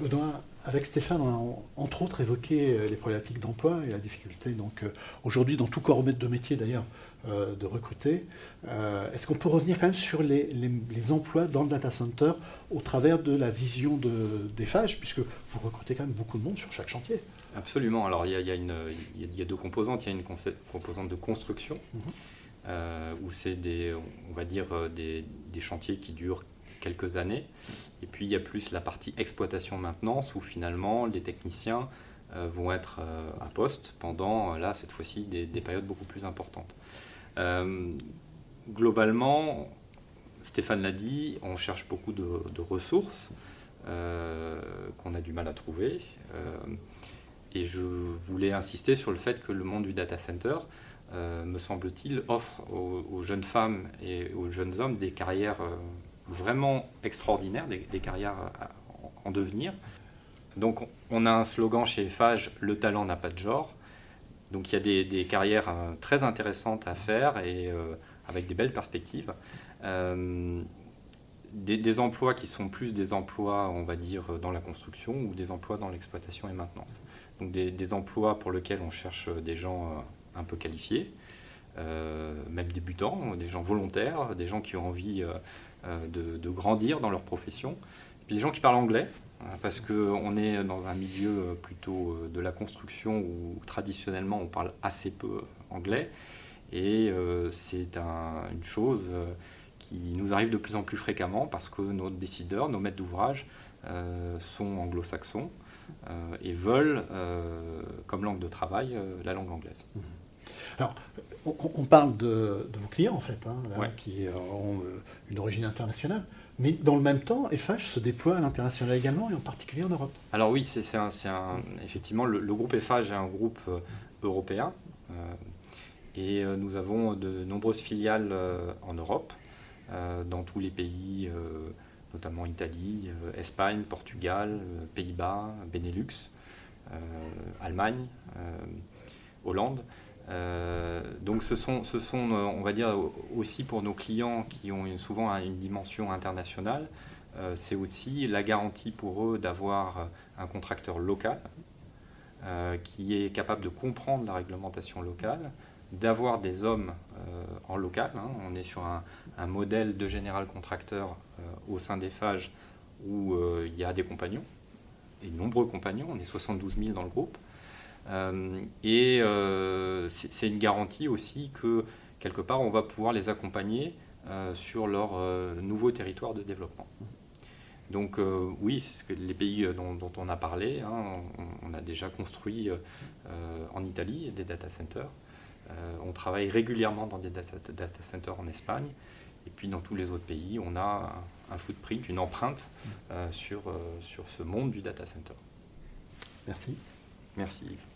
Benoît, avec Stéphane, on a entre autres évoqué euh, les problématiques d'emploi et la difficulté, donc euh, aujourd'hui dans tout corps de métier d'ailleurs, euh, de recruter. Est-ce qu'on peut revenir quand même sur les, emplois dans le data center au travers de la vision de, des FAGE, puisque vous recrutez quand même beaucoup de monde sur chaque chantier? Absolument. Alors il y a, y deux composantes. Il y a une composante de construction, mhm. où c'est des, on va dire, des, des chantiers qui durent quelques années. Et puis il y a plus la partie exploitation-maintenance où finalement les techniciens euh, vont être euh, à poste pendant, euh, là, cette fois-ci, des, périodes beaucoup plus importantes. globalement, Stéphane l'a dit, on cherche beaucoup de, ressources qu'on a du mal à trouver. et je voulais insister sur le fait que le monde du data center, me semble-t-il, offre aux, aux, jeunes femmes et aux jeunes hommes des carrières vraiment extraordinaires, des, carrières en devenir. Donc on a un slogan chez Fage, le talent n'a pas de genre. Donc il y a des, carrières euh, très intéressantes à faire et euh, avec des belles perspectives. Euh, des, emplois qui sont plus des emplois, on va dire, dans la construction ou des emplois dans l'exploitation et maintenance. Donc des, emplois pour lesquels on cherche des gens un peu qualifiés, même débutants, des gens volontaires, des gens qui ont envie euh, de, grandir dans leur profession. Et puis des gens qui parlent anglais, hein, parce qu'on est dans un milieu plutôt euh, de la construction où traditionnellement on parle assez peu anglais. Et euh, c'est une chose qui nous arrive de plus en plus fréquemment parce que nos décideurs, nos maîtres d'ouvrage sont anglo-saxons et veulent comme langue de travail la langue anglaise. Alors, on, parle de, vos clients, en fait, hein, qui ont euh, une origine internationale. Mais dans le même temps, FH se déploie à l'international également, et en particulier en Europe. Alors oui, c'est un, effectivement, le, groupe FH est un groupe euh, européen. Euh, et nous avons de nombreuses filiales en Europe, dans tous les pays, notamment Italie, Espagne, Portugal, Pays-Bas, Benelux, Allemagne, Hollande. Euh, donc ce sont, ce sont, euh, on va dire, aussi pour nos clients qui ont souvent une dimension internationale, euh, c'est aussi la garantie pour eux d'avoir un contracteur local qui est capable de comprendre la réglementation locale, d'avoir des hommes en local. Hein. On est sur un, un, modèle de général contracteur au sein des phages où il y a des compagnons, et de nombreux compagnons, on est 72 000 dans le groupe. Euh, et euh, c'est une garantie aussi que quelque part on va pouvoir les accompagner euh, sur leur nouveau territoire de développement. Donc oui, c'est ce que les pays dont, on a parlé. Hein, on, a déjà construit en Italie des data centers. on travaille régulièrement dans des data, centers en Espagne. Et puis dans tous les autres pays, on a un, footprint, une empreinte sur, sur ce monde du data center. Merci. Merci Yves.